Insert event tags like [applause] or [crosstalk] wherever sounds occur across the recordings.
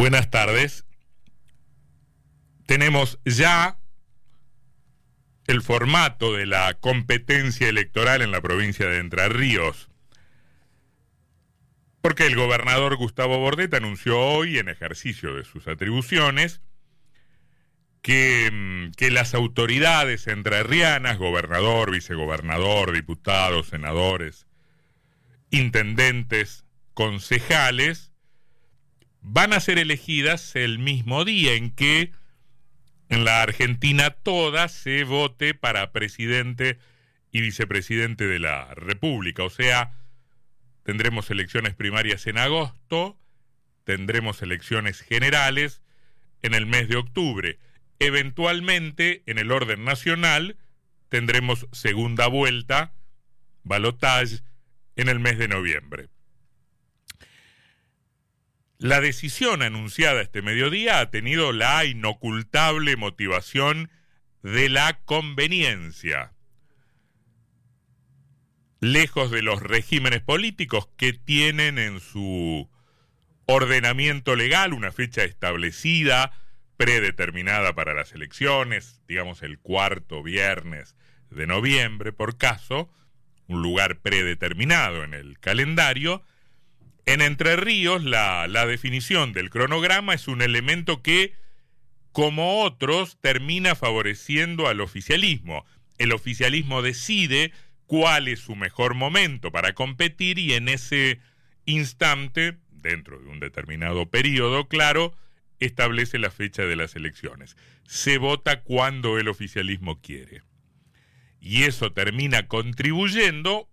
Buenas tardes. Tenemos ya el formato de la competencia electoral en la provincia de Entre Ríos. Porque el gobernador Gustavo Bordet anunció hoy, en ejercicio de sus atribuciones, que, mm, que las autoridades entrerrianas, gobernador, vicegobernador, diputados, senadores, intendentes, concejales, van a ser elegidas el mismo día en que en la Argentina toda se vote para presidente y vicepresidente de la República. O sea, tendremos elecciones primarias en agosto, tendremos elecciones generales en el mes de octubre. Eventualmente, en el orden nacional, tendremos segunda vuelta, balotage, en el mes de noviembre. La decisión anunciada este mediodía ha tenido la inocultable motivación de la conveniencia. Lejos de los regímenes políticos que tienen en su ordenamiento legal una fecha establecida, predeterminada para las elecciones, digamos el cuarto viernes de noviembre, por caso, un lugar predeterminado en el calendario, en Entre Ríos, la, definición del cronograma es un elemento que, como otros, termina favoreciendo al oficialismo. El oficialismo decide cuál es su mejor momento para competir y en ese instante, dentro de un determinado periodo, claro, establece la fecha de las elecciones. Se vota cuando el oficialismo quiere. Y eso termina contribuyendo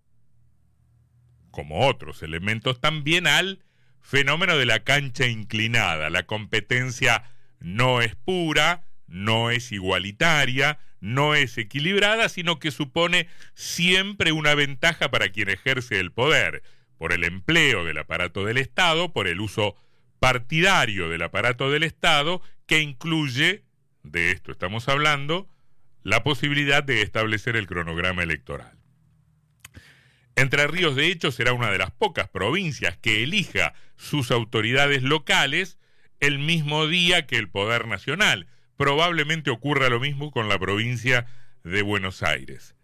como otros elementos, también al fenómeno de la cancha inclinada. La competencia no es pura, no es igualitaria, no es equilibrada, sino que supone siempre una ventaja para quien ejerce el poder, por el empleo del aparato del Estado, por el uso partidario del aparato del Estado, que incluye, de esto estamos hablando, la posibilidad de establecer el cronograma electoral. Entre Ríos, de hecho, será una de las pocas provincias que elija sus autoridades locales el mismo día que el Poder Nacional. Probablemente ocurra lo mismo con la provincia de Buenos Aires.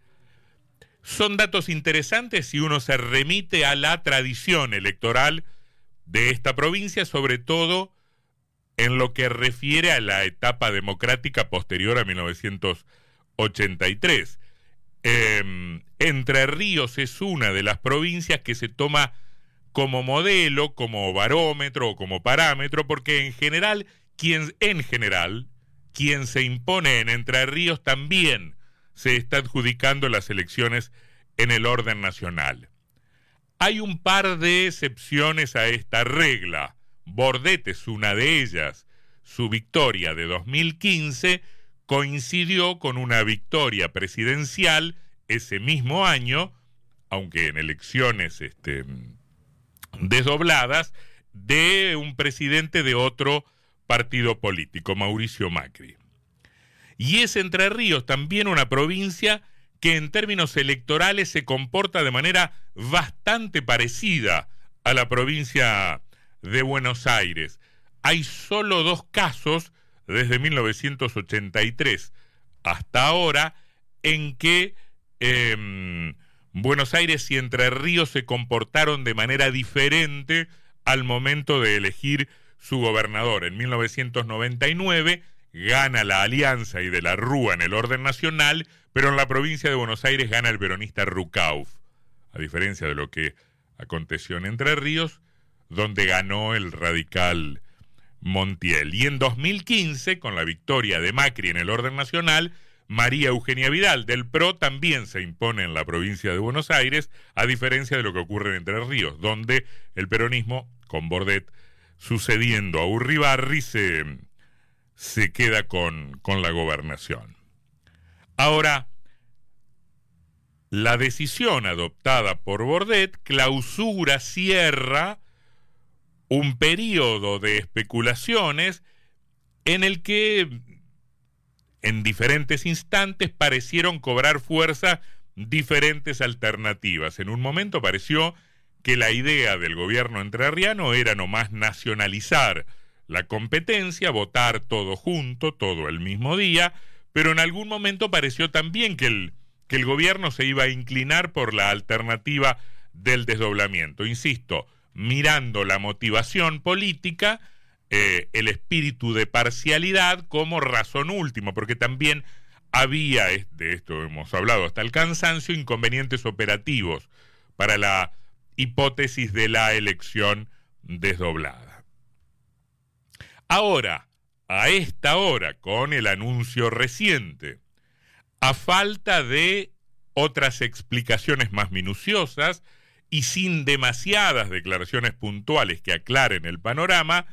Son datos interesantes si uno se remite a la tradición electoral de esta provincia, sobre todo en lo que refiere a la etapa democrática posterior a 1983. Em, Entre Ríos es una de las provincias que se toma como modelo, como barómetro o como parámetro, porque en general, quien, en general, quien se impone en Entre Ríos también se está adjudicando las elecciones en el orden nacional. Hay un par de excepciones a esta regla. Bordet es una de ellas. Su victoria de 2015 coincidió con una victoria presidencial ese mismo año, aunque en elecciones este, desdobladas, de un presidente de otro partido político, Mauricio Macri. Y es Entre Ríos también una provincia que en términos electorales se comporta de manera bastante parecida a la provincia de Buenos Aires. Hay solo dos casos desde 1983 hasta ahora en que em, Buenos Aires y Entre Ríos se comportaron de manera diferente al momento de elegir su gobernador. En 1999 gana la Alianza y de la Rúa en el orden nacional, pero en la provincia de Buenos Aires gana el peronista Rucauf, a diferencia de lo que aconteció en Entre Ríos, donde ganó el radical Montiel. Y en 2015, con la victoria de Macri en el orden nacional, María Eugenia Vidal del PRO también se impone en la provincia de Buenos Aires, a diferencia de lo que ocurre en Entre Ríos, donde el peronismo, con Bordet sucediendo a Urribarri, se, se queda con, con la gobernación. Ahora, la decisión adoptada por Bordet clausura, cierra un periodo de especulaciones en el que en diferentes instantes parecieron cobrar fuerza diferentes alternativas. En un momento pareció que la idea del gobierno entrerriano era nomás nacionalizar la competencia, votar todo junto, todo el mismo día, pero en algún momento pareció también que el, que el gobierno se iba a inclinar por la alternativa del desdoblamiento. Insisto, mirando la motivación política, eh, el espíritu de parcialidad como razón última, porque también había, de esto hemos hablado hasta el cansancio, inconvenientes operativos para la hipótesis de la elección desdoblada. Ahora, a esta hora, con el anuncio reciente, a falta de otras explicaciones más minuciosas y sin demasiadas declaraciones puntuales que aclaren el panorama,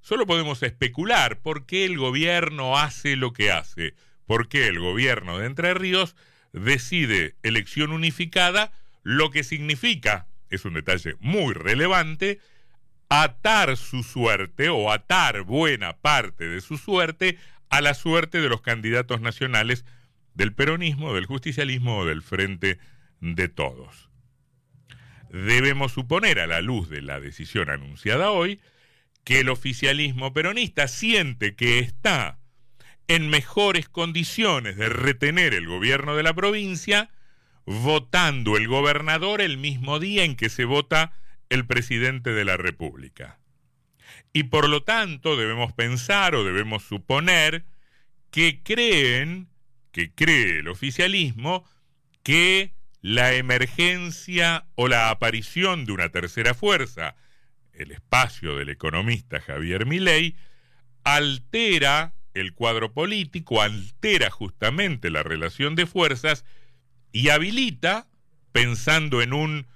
solo podemos especular por qué el gobierno hace lo que hace, por qué el gobierno de Entre Ríos decide elección unificada, lo que significa, es un detalle muy relevante, atar su suerte o atar buena parte de su suerte a la suerte de los candidatos nacionales del peronismo, del justicialismo o del frente de todos. Debemos suponer, a la luz de la decisión anunciada hoy, que el oficialismo peronista siente que está en mejores condiciones de retener el gobierno de la provincia votando el gobernador el mismo día en que se vota el presidente de la República. Y por lo tanto debemos pensar o debemos suponer que creen que cree el oficialismo que la emergencia o la aparición de una tercera fuerza, el espacio del economista Javier Milei, altera el cuadro político, altera justamente la relación de fuerzas y habilita, pensando en un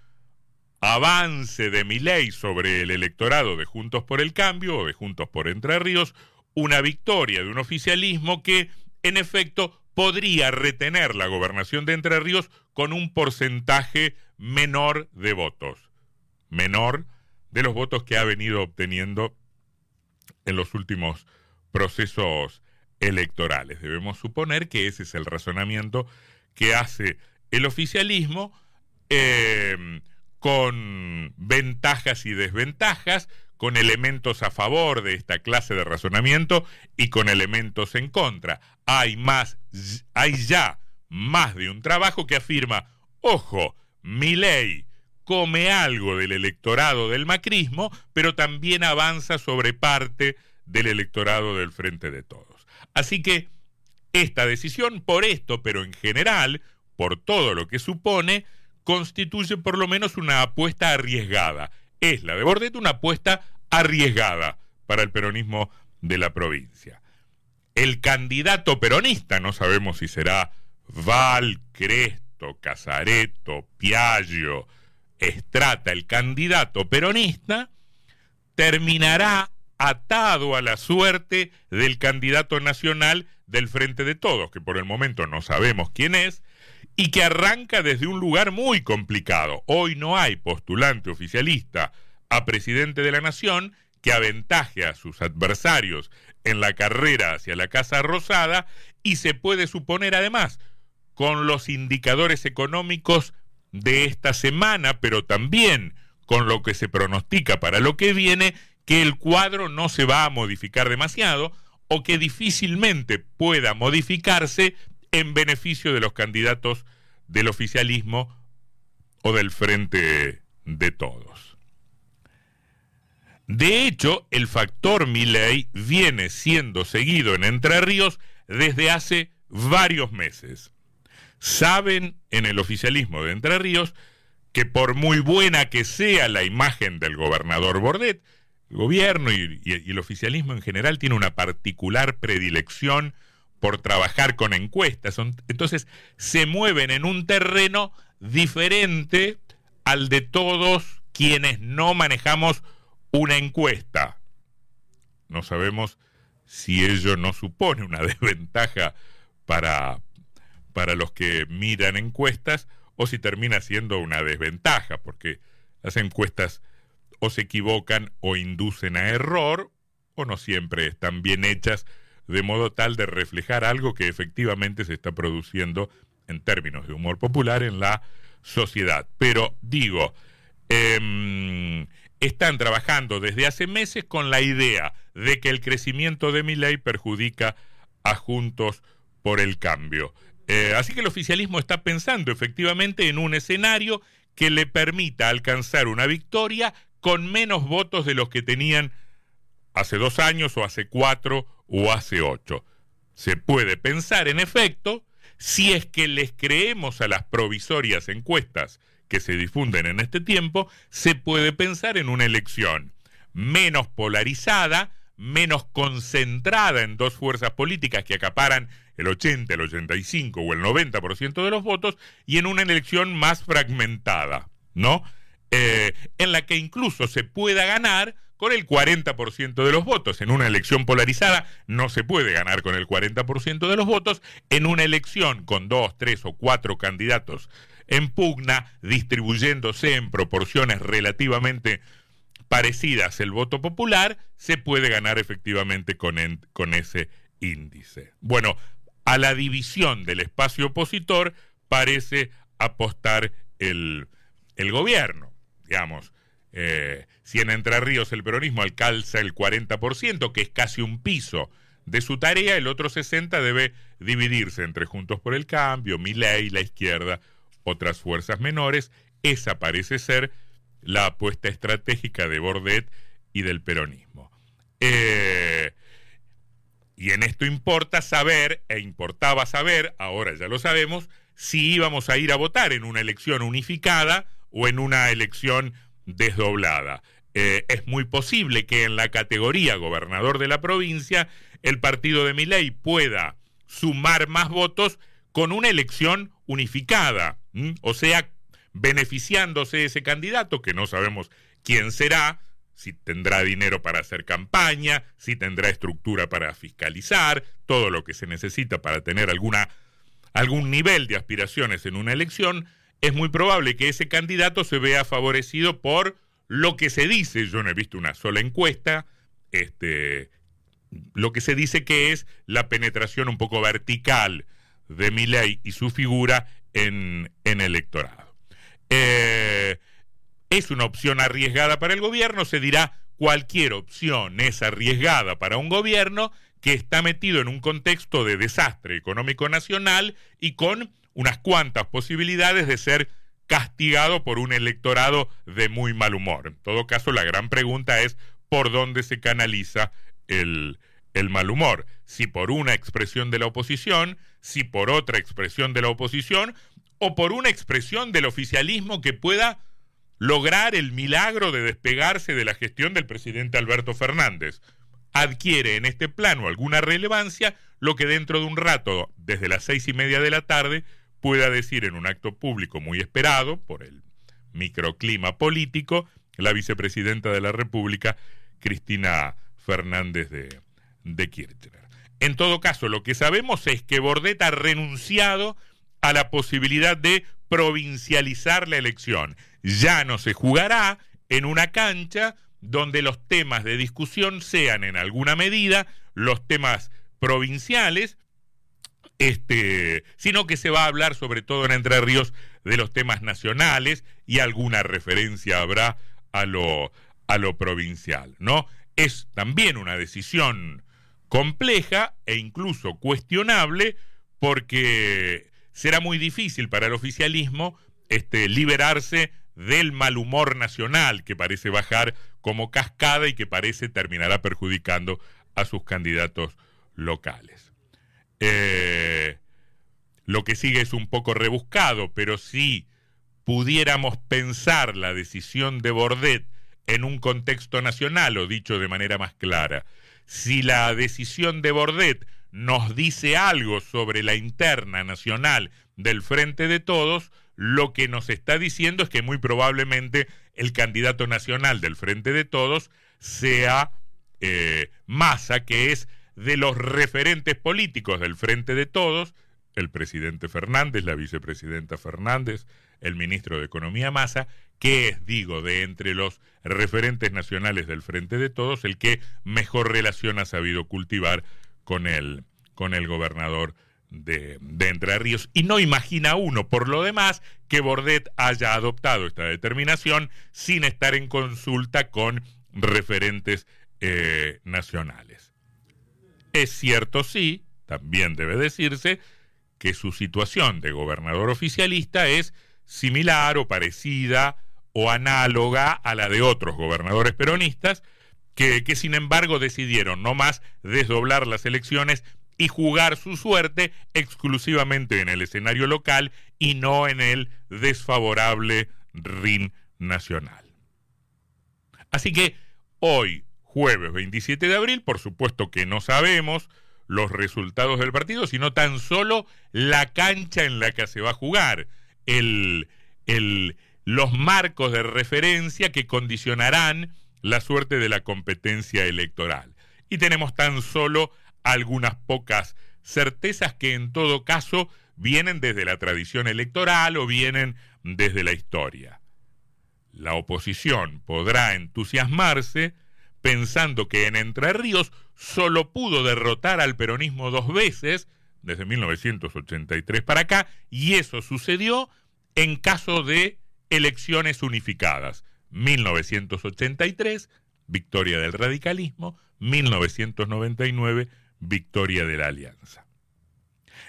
avance de Milei sobre el electorado de Juntos por el Cambio o de Juntos por Entre Ríos, una victoria de un oficialismo que, en efecto, podría retener la gobernación de Entre Ríos con un porcentaje menor de votos, menor de los votos que ha venido obteniendo en los últimos procesos electorales. Debemos suponer que ese es el razonamiento que hace el oficialismo eh, con ventajas y desventajas, con elementos a favor de esta clase de razonamiento y con elementos en contra. Hay más, hay ya más de un trabajo que afirma, ojo, mi ley come algo del electorado del macrismo, pero también avanza sobre parte del electorado del Frente de Todos. Así que esta decisión, por esto, pero en general, por todo lo que supone, constituye por lo menos una apuesta arriesgada es la de Bordet una apuesta arriesgada para el peronismo de la provincia. El candidato peronista, no sabemos si será Val, Cresto, Casareto, Piaggio, Estrata, el candidato peronista, terminará atado a la suerte del candidato nacional del Frente de Todos, que por el momento no sabemos quién es, y que arranca desde un lugar muy complicado. Hoy no hay postulante oficialista a presidente de la Nación que aventaje a sus adversarios en la carrera hacia la Casa Rosada y se puede suponer además, con los indicadores económicos de esta semana, pero también con lo que se pronostica para lo que viene, que el cuadro no se va a modificar demasiado o que difícilmente pueda modificarse en beneficio de los candidatos del oficialismo o del frente de todos. De hecho, el factor Milley viene siendo seguido en Entre Ríos desde hace varios meses. Saben en el oficialismo de Entre Ríos que por muy buena que sea la imagen del gobernador Bordet, el gobierno y, y el oficialismo en general tiene una particular predilección por trabajar con encuestas. Entonces se mueven en un terreno diferente al de todos quienes no manejamos una encuesta. No sabemos si ello no supone una [laughs] desventaja para, para los que miran encuestas o si termina siendo una desventaja, porque las encuestas o se equivocan o inducen a error o no siempre están bien hechas de modo tal de reflejar algo que efectivamente se está produciendo en términos de humor popular en la sociedad. Pero digo, em, están trabajando desde hace meses con la idea de que el crecimiento de mi ley perjudica a Juntos por el Cambio. Eh, así que el oficialismo está pensando efectivamente en un escenario que le permita alcanzar una victoria con menos votos de los que tenían hace dos años o hace cuatro o hace ocho. Se puede pensar, en efecto, si es que les creemos a las provisorias encuestas que se difunden en este tiempo, se puede pensar en una elección menos polarizada, menos concentrada en dos fuerzas políticas que acaparan el 80, el 85 o el 90% de los votos, y en una elección más fragmentada, ¿no? Eh, en la que incluso se pueda ganar con el 40% de los votos. En una elección polarizada no se puede ganar con el 40% de los votos. En una elección con dos, tres o cuatro candidatos en pugna, distribuyéndose en proporciones relativamente parecidas el voto popular, se puede ganar efectivamente con, ese índice. Bueno, a la división del espacio opositor parece apostar el, el gobierno digamos, eh, si en Entre Ríos el peronismo alcanza el 40%, que es casi un piso de su tarea, el otro 60% debe dividirse entre Juntos por el Cambio, Milei, la izquierda, otras fuerzas menores. Esa parece ser la apuesta estratégica de Bordet y del peronismo. Eh, y en esto importa saber, e importaba saber, ahora ya lo sabemos, si íbamos a ir a votar en una elección unificada o en una elección desdoblada. Eh, es muy posible que en la categoría gobernador de la provincia el partido de Miley pueda sumar más votos con una elección unificada, o sea, beneficiándose ese candidato, que no sabemos quién será, si tendrá dinero para hacer campaña, si tendrá estructura para fiscalizar, todo lo que se necesita para tener alguna, algún nivel de aspiraciones en una elección, es muy probable que ese candidato se vea favorecido por lo que se dice, yo no he visto una sola encuesta, este, lo que se dice que es la penetración un poco vertical de Milei y su figura en, en electorado. Eh, es una opción arriesgada para el gobierno, se dirá cualquier opción es arriesgada para un gobierno que está metido en un contexto de desastre económico nacional y con unas cuantas posibilidades de ser castigado por un electorado de muy mal humor. En todo caso, la gran pregunta es por dónde se canaliza el, el mal humor. Si por una expresión de la oposición, si por otra expresión de la oposición, o por una expresión del oficialismo que pueda lograr el milagro de despegarse de la gestión del presidente Alberto Fernández. Adquiere en este plano alguna relevancia lo que dentro de un rato, desde las seis y media de la tarde, pueda decir en un acto público muy esperado por el microclima político la vicepresidenta de la República, Cristina Fernández de, de Kirchner. En todo caso, lo que sabemos es que Bordet ha renunciado a la posibilidad de provincializar la elección. Ya no se jugará en una cancha donde los temas de discusión sean en alguna medida los temas provinciales este, sino que se va a hablar sobre todo en Entre Ríos de los temas nacionales y alguna referencia habrá a lo, a lo provincial, ¿no? Es también una decisión compleja e incluso cuestionable porque será muy difícil para el oficialismo este, liberarse del mal humor nacional que parece bajar como cascada y que parece terminará perjudicando a sus candidatos locales. Eh, lo que sigue es un poco rebuscado, pero si pudiéramos pensar la decisión de Bordet en un contexto nacional, o dicho de manera más clara, si la decisión de Bordet nos dice algo sobre la interna nacional del Frente de Todos, lo que nos está diciendo es que muy probablemente el candidato nacional del Frente de Todos sea eh, Massa, que es de los referentes políticos del Frente de Todos, el presidente Fernández, la vicepresidenta Fernández, el ministro de Economía Massa, que es, digo, de entre los referentes nacionales del Frente de Todos, el que mejor relación ha sabido cultivar con el, con el gobernador de, Entre Ríos. Y no imagina uno, por lo demás, que Bordet haya adoptado esta determinación sin estar en consulta con referentes eh, nacionales. Es cierto, sí, también debe decirse, que su situación de gobernador oficialista es similar o parecida o análoga a la de otros gobernadores peronistas, que, sin embargo decidieron no más desdoblar las elecciones y jugar su suerte exclusivamente en el escenario local y no en el desfavorable RIN nacional. Así que hoy, jueves 27 de abril, por supuesto que no sabemos los resultados del partido, sino tan solo la cancha en la que se va a jugar, los marcos de referencia que condicionarán la suerte de la competencia electoral. Y tenemos tan solo algunas pocas certezas que en todo caso vienen desde la tradición electoral o vienen desde la historia. La oposición podrá entusiasmarse pensando que en Entre Ríos solo pudo derrotar al peronismo dos veces, desde 1983 para acá, y eso sucedió en caso de elecciones unificadas. 1983, victoria del radicalismo, 1999, victoria de la alianza.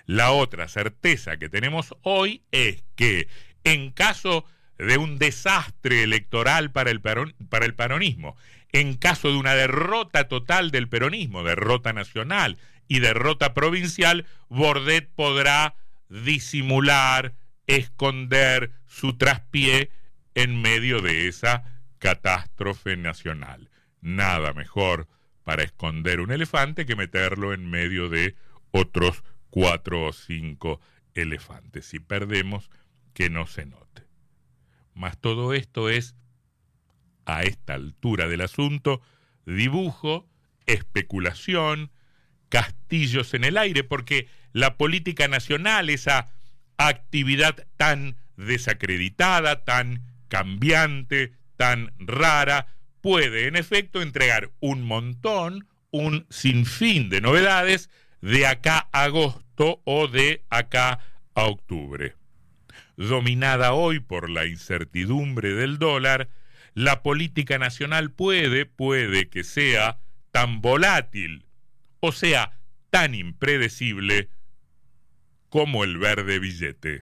La otra certeza que tenemos hoy es que en caso de un desastre electoral para el, para el peronismo, en caso de una derrota total del peronismo, derrota nacional y derrota provincial, Bordet podrá disimular, esconder su traspié en medio de esa catástrofe nacional. Nada mejor para esconder un elefante que meterlo en medio de otros cuatro o cinco elefantes. Si perdemos, que no se note. Mas todo esto es, a esta altura del asunto, dibujo, especulación, castillos en el aire, porque la política nacional, esa actividad tan desacreditada, tan cambiante, tan rara, puede en efecto entregar un montón, un sinfín de novedades de acá a agosto o de acá a octubre. Dominada hoy por la incertidumbre del dólar, la política nacional puede, puede que sea tan volátil, o sea, tan impredecible como el verde billete.